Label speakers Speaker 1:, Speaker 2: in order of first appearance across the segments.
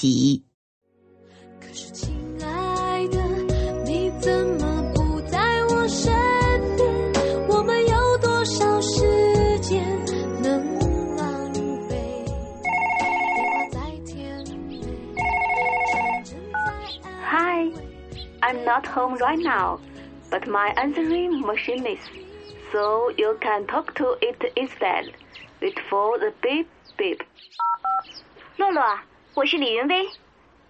Speaker 1: 第一集。可是，亲爱的，你怎么不在我身边？我们有多少时间能浪费？
Speaker 2: Hi, I'm not home right now, but my answering machine is, so you can talk to it instead. Wait for the beep beep.
Speaker 3: 洛洛。 我是李云威，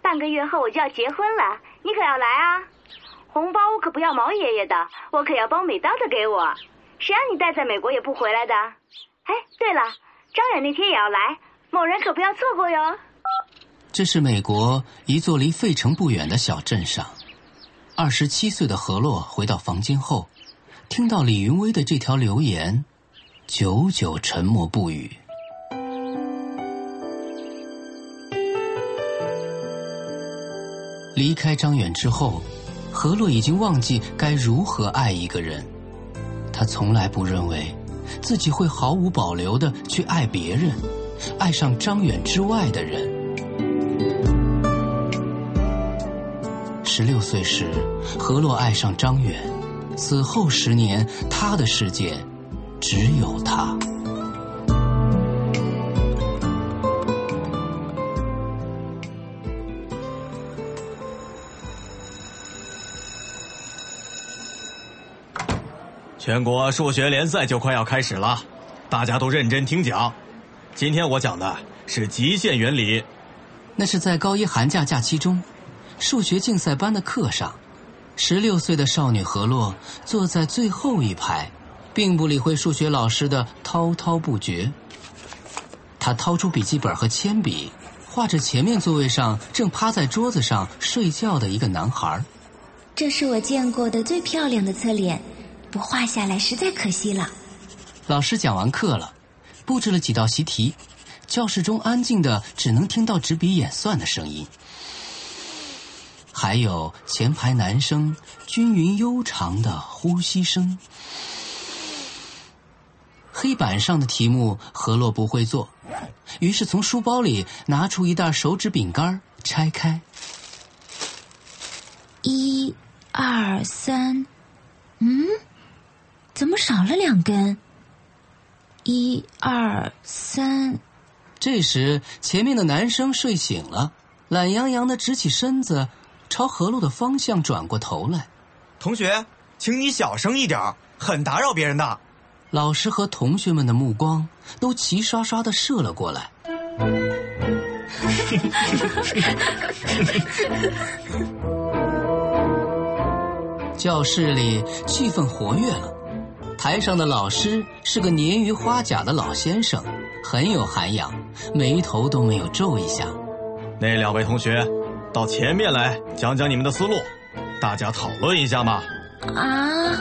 Speaker 3: 半个月后我就要结婚了，你可要来啊！红包我可不要毛爷爷的，我可要包美刀的给我。谁让你待在美国也不回来的？哎，对了，张远那天也要来，某人可不要错过哟。
Speaker 4: 这是美国一座离费城不远的小镇上，二十七岁的何洛回到房间后，听到李云威的这条留言，久久沉默不语。离开张远之后，何洛已经忘记该如何爱一个人。他从来不认为自己会毫无保留的去爱别人，爱上张远之外的人。十六岁时，何洛爱上张远，此后十年，他的世界只有他。
Speaker 5: 全国数学联赛就快要开始了，大家都认真听讲。今天我讲的是极限原理。
Speaker 4: 那是在高一寒假假期中，数学竞赛班的课上，十六岁的少女何洛坐在最后一排，并不理会数学老师的滔滔不绝。她掏出笔记本和铅笔，画着前面座位上正趴在桌子上睡觉的一个男孩。
Speaker 6: 这是我见过的最漂亮的侧脸。不画下来实在可惜了。
Speaker 4: 老师讲完课了，布置了几道习题，教室中安静的只能听到纸笔演算的声音，还有前排男生均匀悠长的呼吸声。黑板上的题目何洛不会做，于是从书包里拿出一袋手指饼干，拆开，
Speaker 6: 一、二、三，嗯。怎么少了两根？一二三。
Speaker 4: 这时，前面的男生睡醒了，懒洋洋的直起身子，朝河路的方向转过头来。
Speaker 7: 同学，请你小声一点，很打扰别人的。
Speaker 4: 老师和同学们的目光都齐刷刷的射了过来。教室里气氛活跃了。台上的老师是个年逾花甲的老先生，很有涵养，眉头都没有皱一下。
Speaker 5: 那两位同学，到前面来讲讲你们的思路，大家讨论一下嘛。
Speaker 6: 啊！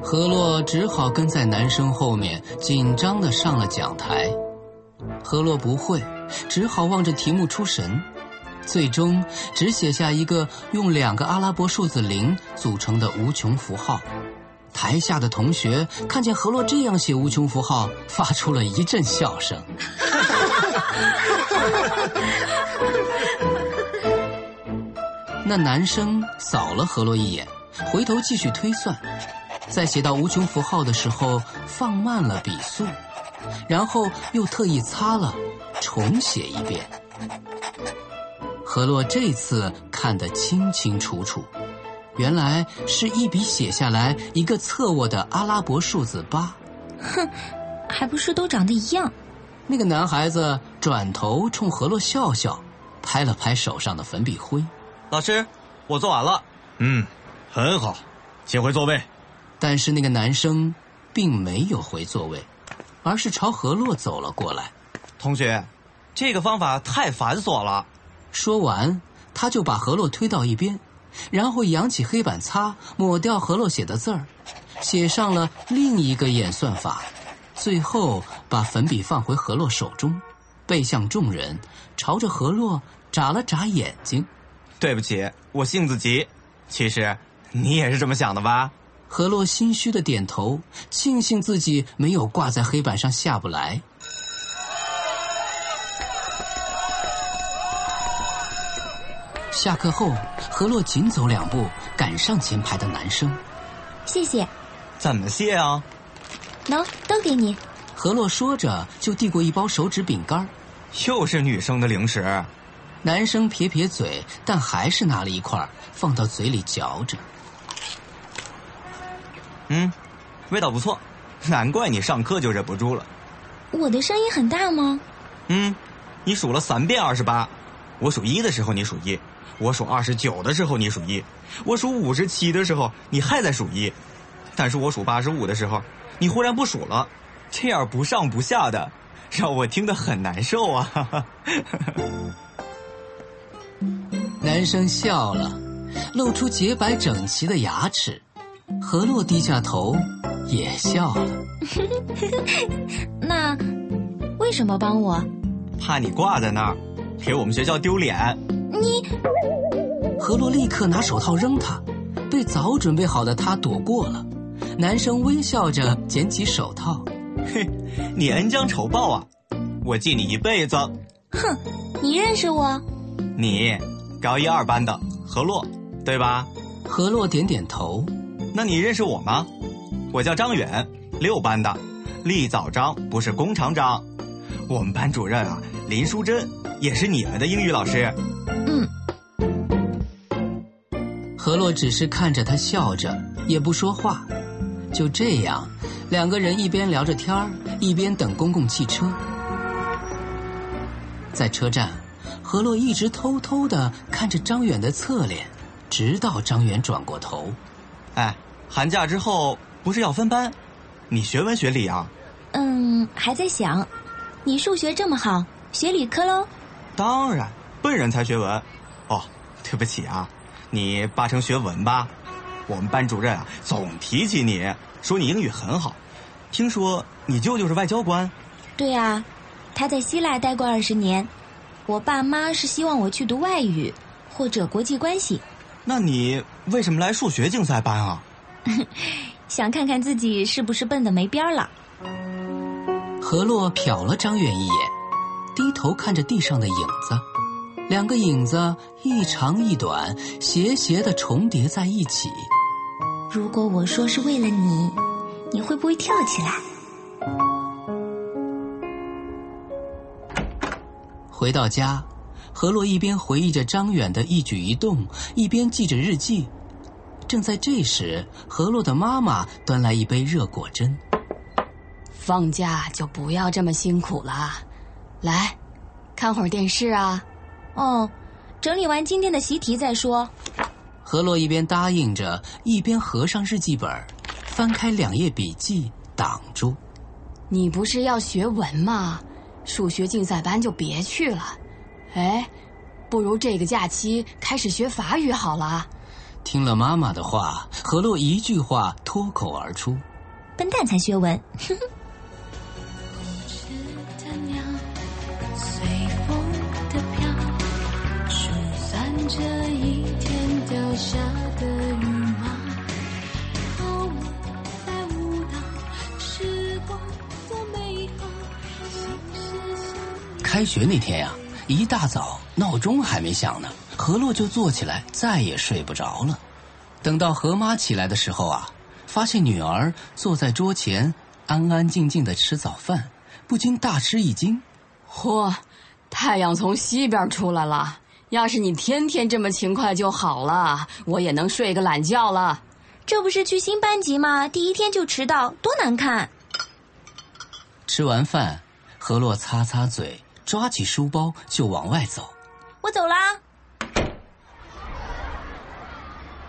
Speaker 4: 何洛只好跟在男生后面，紧张的上了讲台。何洛不会，只好望着题目出神，最终只写下一个用两个阿拉伯数字零组成的无穷符号。台下的同学看见何洛这样写无穷符号，发出了一阵笑声。那男生扫了何洛一眼，回头继续推算，在写到无穷符号的时候放慢了笔速，然后又特意擦了，重写一遍。何洛这次看得清清楚楚。原来是一笔写下来一个侧卧的阿拉伯数字八，
Speaker 6: 哼，还不是都长得一样？
Speaker 4: 那个男孩子转头冲何洛笑笑，拍了拍手上的粉笔灰。
Speaker 7: 老师，我做完了。
Speaker 5: 嗯，很好，请回座位。
Speaker 4: 但是那个男生并没有回座位，而是朝何洛走了过来。
Speaker 7: 同学，这个方法太繁琐了。
Speaker 4: 说完，他就把何洛推到一边，然后扬起黑板擦，抹掉何洛写的字儿，写上了另一个演算法，最后把粉笔放回何洛手中，背向众人，朝着何洛眨了眨眼睛。
Speaker 7: 对不起，我性子急。其实你也是这么想的吧？
Speaker 4: 何洛心虚的点头，庆幸自己没有挂在黑板上下不来。下课后，何洛紧走两步赶上前排的男生。
Speaker 6: 谢谢。
Speaker 7: 怎么谢啊？
Speaker 6: 喏，都给你。
Speaker 4: 何洛说着就递过一包手指饼干。
Speaker 7: 又是女生的零食。
Speaker 4: 男生撇撇嘴，但还是拿了一块放到嘴里嚼着。
Speaker 7: 嗯，味道不错，难怪你上课就忍不住了。
Speaker 6: 我的声音很大吗？
Speaker 7: 嗯，你数了三遍二十八，我数一的时候你数一，我数二十九的时候你数一，我数五十七的时候你还在数一，但是我数八十五的时候你忽然不数了，这样不上不下的，让我听得很难受啊！
Speaker 4: 男生笑了，露出洁白整齐的牙齿。何洛低下头，也笑了。
Speaker 6: 那为什么帮我？
Speaker 7: 怕你挂在那儿，给我们学校丢脸。
Speaker 6: 你，
Speaker 4: 何洛立刻拿手套扔他，被早准备好的他躲过了。男生微笑着捡起手套，
Speaker 7: 嘿，你恩将仇报啊！我记你一辈子。
Speaker 6: 哼，你认识我？
Speaker 7: 你，高一二班的何洛，对吧？
Speaker 4: 何洛点点头。
Speaker 7: 那你认识我吗？我叫张远，六班的，立早张不是弓长张。我们班主任啊，林淑珍也是你们的英语老师。
Speaker 4: 何洛只是看着他笑着，也不说话。就这样，两个人一边聊着天儿，一边等公共汽车。在车站，何洛一直偷偷的看着张远的侧脸，直到张远转过头。
Speaker 7: 哎。寒假之后不是要分班？你学文学理啊？
Speaker 6: 嗯，还在想。你数学这么好，学理科喽？
Speaker 7: 当然，笨人才学文。哦，对不起啊，你八成学文吧？我们班主任啊，总提起你，说你英语很好。听说你舅舅是外交官？
Speaker 6: 对啊，他在希腊待过二十年。我爸妈是希望我去读外语或者国际关系。
Speaker 7: 那你为什么来数学竞赛班啊？
Speaker 6: 想看看自己是不是笨的没边儿了。
Speaker 4: 何洛瞟了张远一眼，低头看着地上的影子，两个影子一长一短，斜斜的重叠在一起。
Speaker 6: 如果我说是为了你，你会不会跳起来？
Speaker 4: 回到家，何洛一边回忆着张远的一举一动，一边记着日记。正在这时，何洛的妈妈端来一杯热果汁。
Speaker 8: 放假就不要这么辛苦了，来，看会儿电视啊。
Speaker 6: 哦，整理完今天的习题再说。
Speaker 4: 何洛一边答应着，一边合上日记本，翻开两页笔记，挡住。
Speaker 8: 你不是要学文吗？数学竞赛班就别去了。哎，不如这个假期开始学法语好了。
Speaker 4: 听了妈妈的话，何洛一句话脱口而出：“
Speaker 6: 笨蛋才学文。”
Speaker 4: 下个雨开学那天呀，一大早闹钟还没响呢。何洛就坐起来，再也睡不着了。等到何妈起来的时候啊，发现女儿坐在桌前，安安静静的吃早饭，不禁大吃一惊。
Speaker 8: 嚯，太阳从西边出来了！要是你天天这么勤快就好了，我也能睡个懒觉了。
Speaker 6: 这不是去新班级吗？第一天就迟到，多难看！
Speaker 4: 吃完饭，何洛擦擦嘴，抓起书包就往外走。
Speaker 6: 我走啦。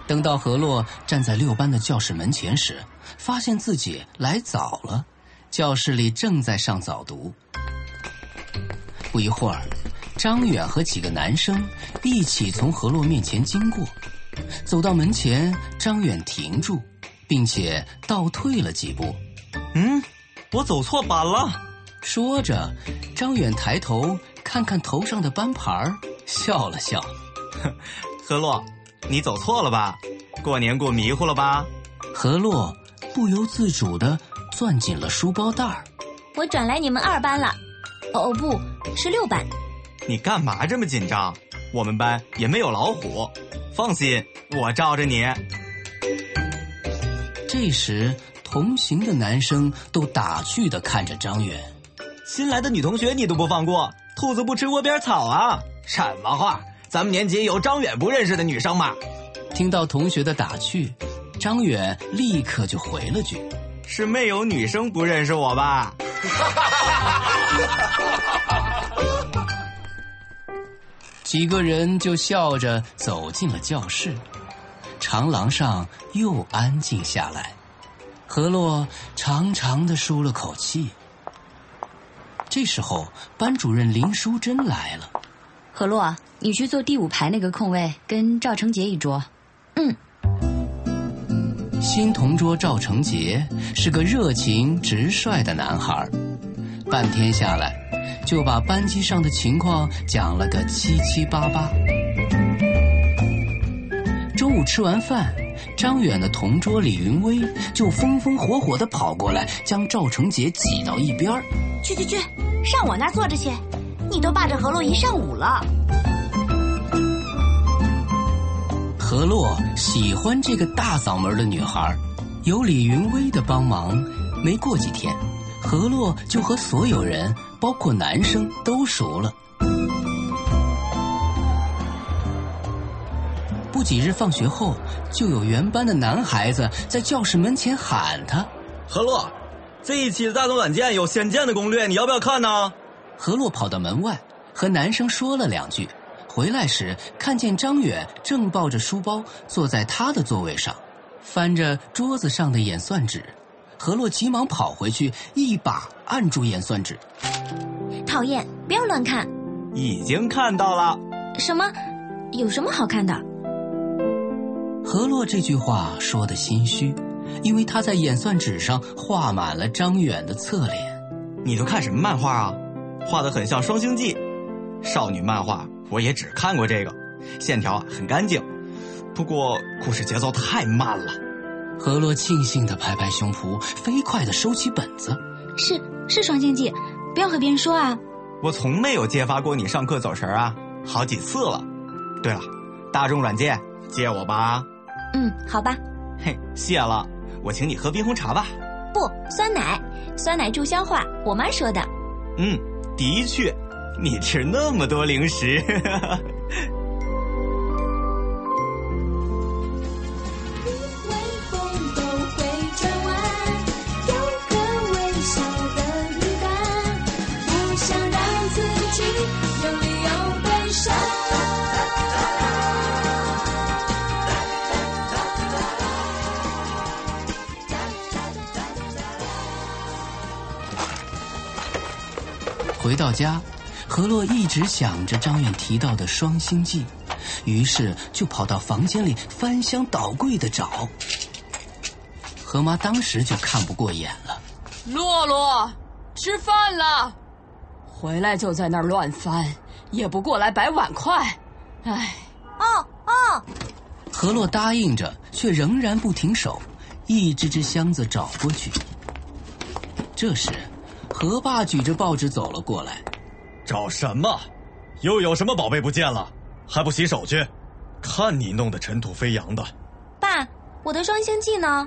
Speaker 4: 等到何洛站在六班的教室门前时，发现自己来早了。教室里正在上早读。不不一会儿，张远和几个男生一起从何洛面前经过，走到门前，张远停住，并且倒退了几步。
Speaker 7: 嗯，我走错班了。
Speaker 4: 说着，张远抬头看看头上的班牌儿，笑了笑。
Speaker 7: 何洛，你走错了吧？过年过迷糊了吧？
Speaker 4: 何洛不由自主的攥紧了书包带儿。
Speaker 6: 我转来你们二班了，哦不是六班。
Speaker 7: 你干嘛这么紧张？我们班也没有老虎，放心，我罩着你。
Speaker 4: 这时，同行的男生都打趣的看着张远。
Speaker 7: 新来的女同学你都不放过，兔子不吃窝边草啊！什么话？咱们年级有张远不认识的女生吗？
Speaker 4: 听到同学的打趣，张远立刻就回了句：“
Speaker 7: 是没有女生不认识我吧？”
Speaker 4: 几个人就笑着走进了教室，长廊上又安静下来。何洛长长的舒了口气。这时候，班主任林淑珍来了。
Speaker 9: 何洛，你去坐第五排那个空位，跟赵成杰一桌。
Speaker 6: 嗯。
Speaker 4: 新同桌赵成杰是个热情直率的男孩，半天下来，就把班级上的情况讲了个七七八八。中午吃完饭，张远的同桌李云威就风风火火的跑过来，将赵成杰挤到一边
Speaker 3: 去去去，上我那儿坐着去。你都霸着何洛一上午了。
Speaker 4: 何洛喜欢这个大嗓门的女孩，有李云威的帮忙，没过几天，何洛就和所有人，包括男生都熟了。不几日放学后，就有原班的男孩子在教室门前喊他：“
Speaker 7: 何洛，这一期的大众软件有《仙剑》的攻略，你要不要看呢？”
Speaker 4: 何洛跑到门外，和男生说了两句，回来时看见张远正抱着书包坐在他的座位上，翻着桌子上的演算纸。何洛急忙跑回去，一把按住演算纸。
Speaker 6: 讨厌，不要乱看。
Speaker 7: 已经看到了。
Speaker 6: 什么？有什么好看的？
Speaker 4: 何洛这句话说的心虚，因为他在演算纸上画满了张远的侧脸。
Speaker 7: 你都看什么漫画啊？画的很像双星记，少女漫画我也只看过这个，线条很干净，不过故事节奏太慢了。
Speaker 4: 何洛庆幸的拍拍胸脯，飞快的收起本子。
Speaker 6: 是是双星记，不要和别人说啊。
Speaker 7: 我从没有揭发过你上课走神啊，好几次了。对了，大众软件借我吧。
Speaker 6: 嗯，好吧。
Speaker 7: 嘿，谢了，我请你喝冰红茶吧。
Speaker 6: 不，酸奶，酸奶助消化，我妈说的。
Speaker 7: 嗯。的确，你吃那么多零食。
Speaker 4: 到家，何洛一直想着张远提到的双星记，于是就跑到房间里翻箱倒柜的找。何妈当时就看不过眼了：“
Speaker 8: 洛洛，吃饭了，回来就在那儿乱翻，也不过来摆碗筷，哎。”
Speaker 3: 哦哦。
Speaker 4: 何洛答应着，却仍然不停手，一只只箱子找过去。这时。何爸举着报纸走了过来，
Speaker 5: 找什么？又有什么宝贝不见了？还不洗手去？看你弄得尘土飞扬的。
Speaker 6: 爸，我的双星记呢？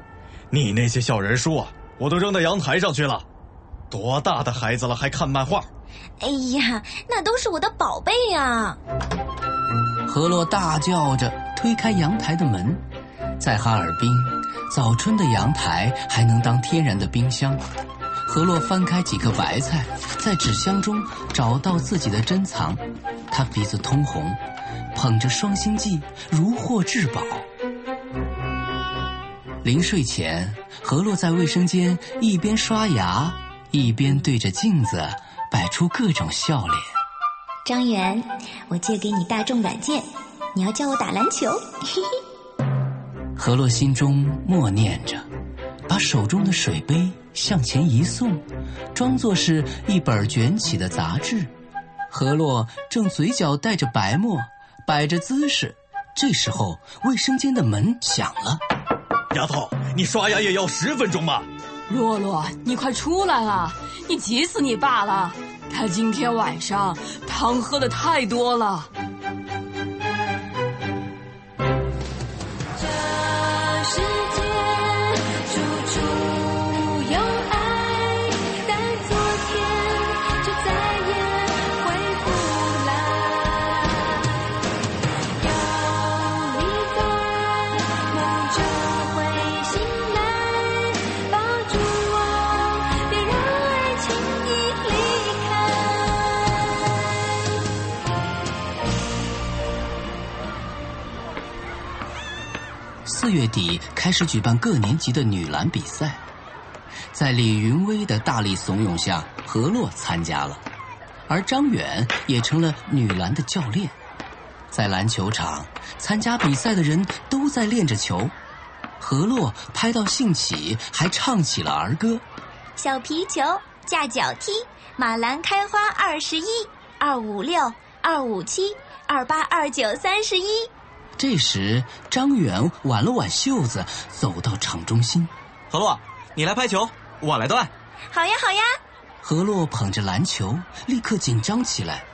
Speaker 5: 你那些小人书啊，我都扔到阳台上去了。多大的孩子了，还看漫画？
Speaker 6: 哎呀，那都是我的宝贝呀！
Speaker 4: 何洛大叫着推开阳台的门，在哈尔滨，早春的阳台还能当天然的冰箱。何洛翻开几颗白菜，在纸箱中找到自己的珍藏，他鼻子通红，捧着双星记如获至宝。临睡前，何洛在卫生间一边刷牙，一边对着镜子摆出各种笑脸。
Speaker 6: 张元，我借给你大众软件，你要教我打篮球。嘿嘿。
Speaker 4: 何洛心中默念着，把手中的水杯向前一送，装作是一本卷起的杂志。何洛正嘴角带着白沫，摆着姿势。这时候，卫生间的门响了。
Speaker 5: 丫头，你刷牙也要十分钟吧？
Speaker 8: 洛洛，你快出来啊！你急死你爸了，他今天晚上汤喝的太多了。
Speaker 4: 月底开始举办各年级的女篮比赛，在李云威的大力怂恿下，何洛参加了，而张远也成了女篮的教练。在篮球场，参加比赛的人都在练着球，何洛拍到兴起，还唱起了儿歌：
Speaker 6: 小皮球架脚踢，马兰开花二十一，二五六，二五七，二八二九三十一。
Speaker 4: 这时，张远挽了挽袖子，走到场中心。
Speaker 7: 何洛，你来拍球，我来断。
Speaker 6: 好呀，好呀。
Speaker 4: 何洛捧着篮球，立刻紧张起来。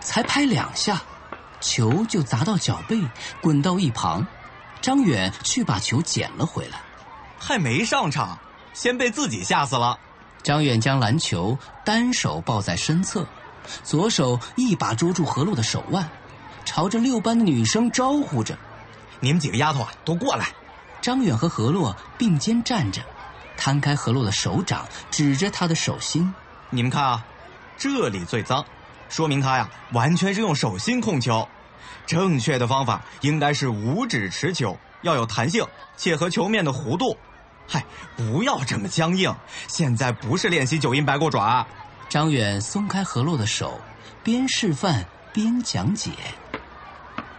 Speaker 4: 才拍两下，球就砸到脚背，滚到一旁。张远去把球捡了回来。
Speaker 7: 还没上场，先被自己吓死了。
Speaker 4: 张远将篮球单手抱在身侧，左手一把捉住何洛的手腕。朝着六班的女生招呼着：“
Speaker 7: 你们几个丫头啊，都过来！”
Speaker 4: 张远和何洛并肩站着，摊开何洛的手掌，指着他的手心：“
Speaker 7: 你们看啊，这里最脏，说明他呀完全是用手心控球。正确的方法应该是五指持球，要有弹性，切合球面的弧度。嗨，不要这么僵硬！现在不是练习九阴白骨爪。”
Speaker 4: 张远松开何洛的手，边示范边讲解。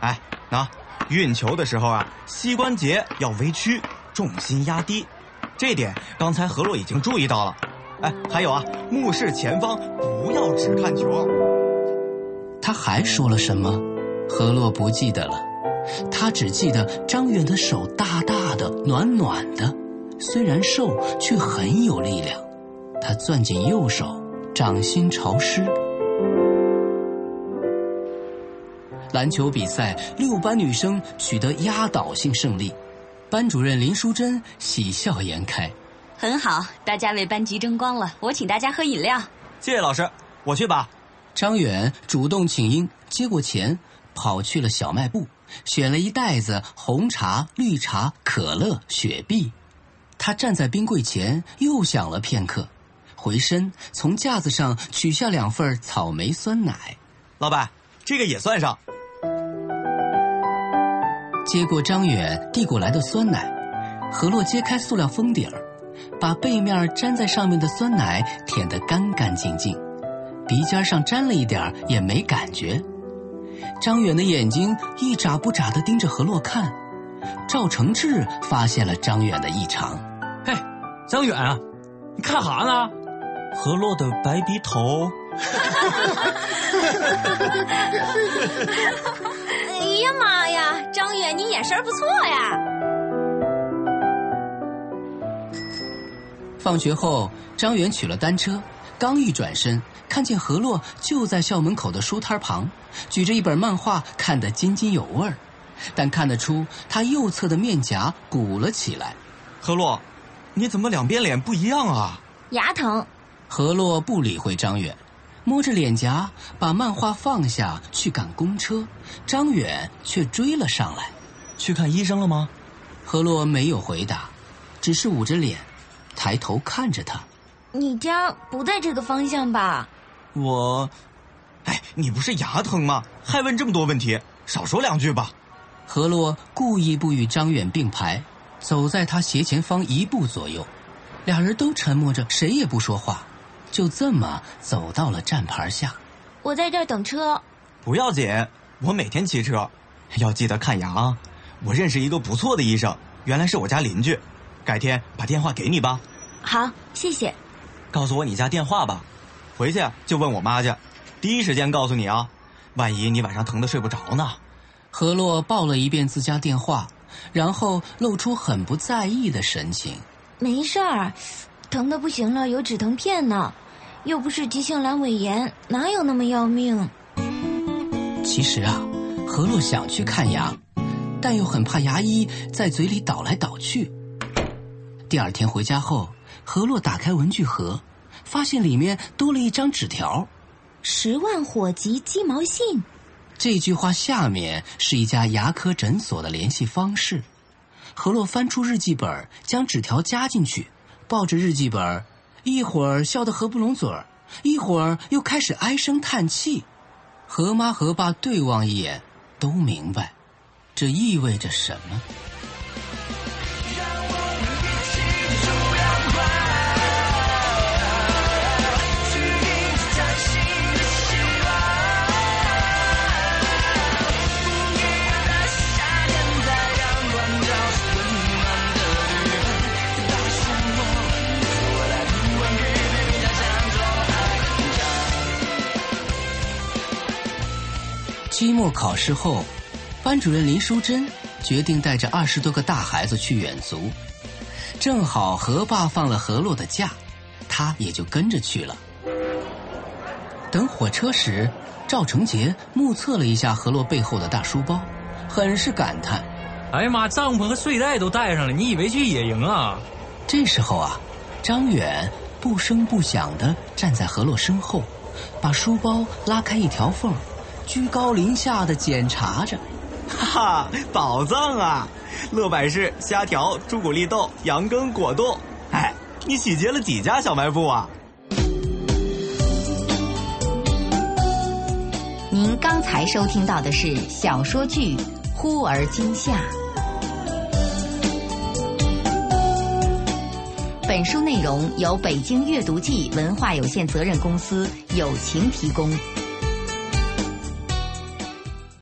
Speaker 7: 哎，那运球的时候啊，膝关节要微屈，重心压低，这点刚才何洛已经注意到了。哎，还有啊，目视前方，不要只看球。
Speaker 4: 他还说了什么？何洛不记得了，他只记得张远的手大大的、暖暖的，虽然瘦，却很有力量。他攥紧右手，掌心潮湿。篮球比赛，六班女生取得压倒性胜利，班主任林淑珍喜笑颜开。
Speaker 9: 很好，大家为班级争光了。我请大家喝饮料。
Speaker 7: 谢谢老师，我去吧。
Speaker 4: 张远主动请缨，接过钱，跑去了小卖部，选了一袋子红茶、绿茶、可乐、雪碧。他站在冰柜前，又想了片刻，回身从架子上取下两份草莓酸奶。
Speaker 7: 老板，这个也算上。
Speaker 4: 接过张远递过来的酸奶，何洛揭开塑料封底儿，把背面粘在上面的酸奶舔得干干净净，鼻尖上沾了一点也没感觉。张远的眼睛一眨不眨地盯着何洛看，赵承志发现了张远的异常。
Speaker 10: 嘿，张远啊，你看啥呢？
Speaker 7: 何洛的白鼻头。
Speaker 6: 眼神不错呀！
Speaker 4: 放学后，张远取了单车，刚一转身，看见何洛就在校门口的书摊旁，举着一本漫画，看得津津有味儿。但看得出他右侧的面颊鼓了起来。
Speaker 7: 何洛，你怎么两边脸不一样啊？
Speaker 6: 牙疼。
Speaker 4: 何洛不理会张远。摸着脸颊，把漫画放下去赶公车，张远却追了上来。
Speaker 7: 去看医生了吗？
Speaker 4: 何洛没有回答，只是捂着脸，抬头看着他。
Speaker 6: 你家不在这个方向吧？
Speaker 7: 我，哎，你不是牙疼吗？还问这么多问题，少说两句吧。
Speaker 4: 何洛故意不与张远并排，走在他斜前方一步左右，俩人都沉默着，谁也不说话。就这么走到了站牌下，
Speaker 6: 我在这儿等车。
Speaker 7: 不要紧，我每天骑车，要记得看牙啊。我认识一个不错的医生，原来是我家邻居，改天把电话给你吧。
Speaker 6: 好，谢谢。
Speaker 7: 告诉我你家电话吧，回去就问我妈去，第一时间告诉你啊。万一你晚上疼的睡不着呢？
Speaker 4: 何洛报了一遍自家电话，然后露出很不在意的神情。
Speaker 6: 没事儿，疼的不行了，有止疼片呢，又不是急性阑尾炎，哪有那么要命？
Speaker 4: 其实啊，何洛想去看牙，但又很怕牙医在嘴里倒来倒去。第二天回家后，何洛打开文具盒，发现里面多了一张纸条。
Speaker 6: 十万火急鸡毛信，
Speaker 4: 这句话下面是一家牙科诊所的联系方式。何洛翻出日记本，将纸条夹进去，抱着日记本，一会儿笑得合不拢嘴儿，一会儿又开始唉声叹气。何妈何爸对望一眼，都明白，这意味着什么。期末考试后，班主任林淑珍决定带着二十多个大孩子去远足，正好何爸放了何洛的假，他也就跟着去了。等火车时，赵成杰目测了一下何洛背后的大书包，很是感叹：“
Speaker 10: 哎呀妈，帐篷和睡袋都带上了，你以为去野营啊？”
Speaker 4: 这时候啊，张远不声不响的站在何洛身后，把书包拉开一条缝。居高临下的检查着，
Speaker 7: 哈哈，宝藏啊！乐百氏虾条、朱古力豆、羊羹果冻。哎，你洗劫了几家小卖部啊？
Speaker 11: 您刚才收听到的是小说剧《忽而今夏》，本书内容由北京阅读记文化有限责任公司友情提供。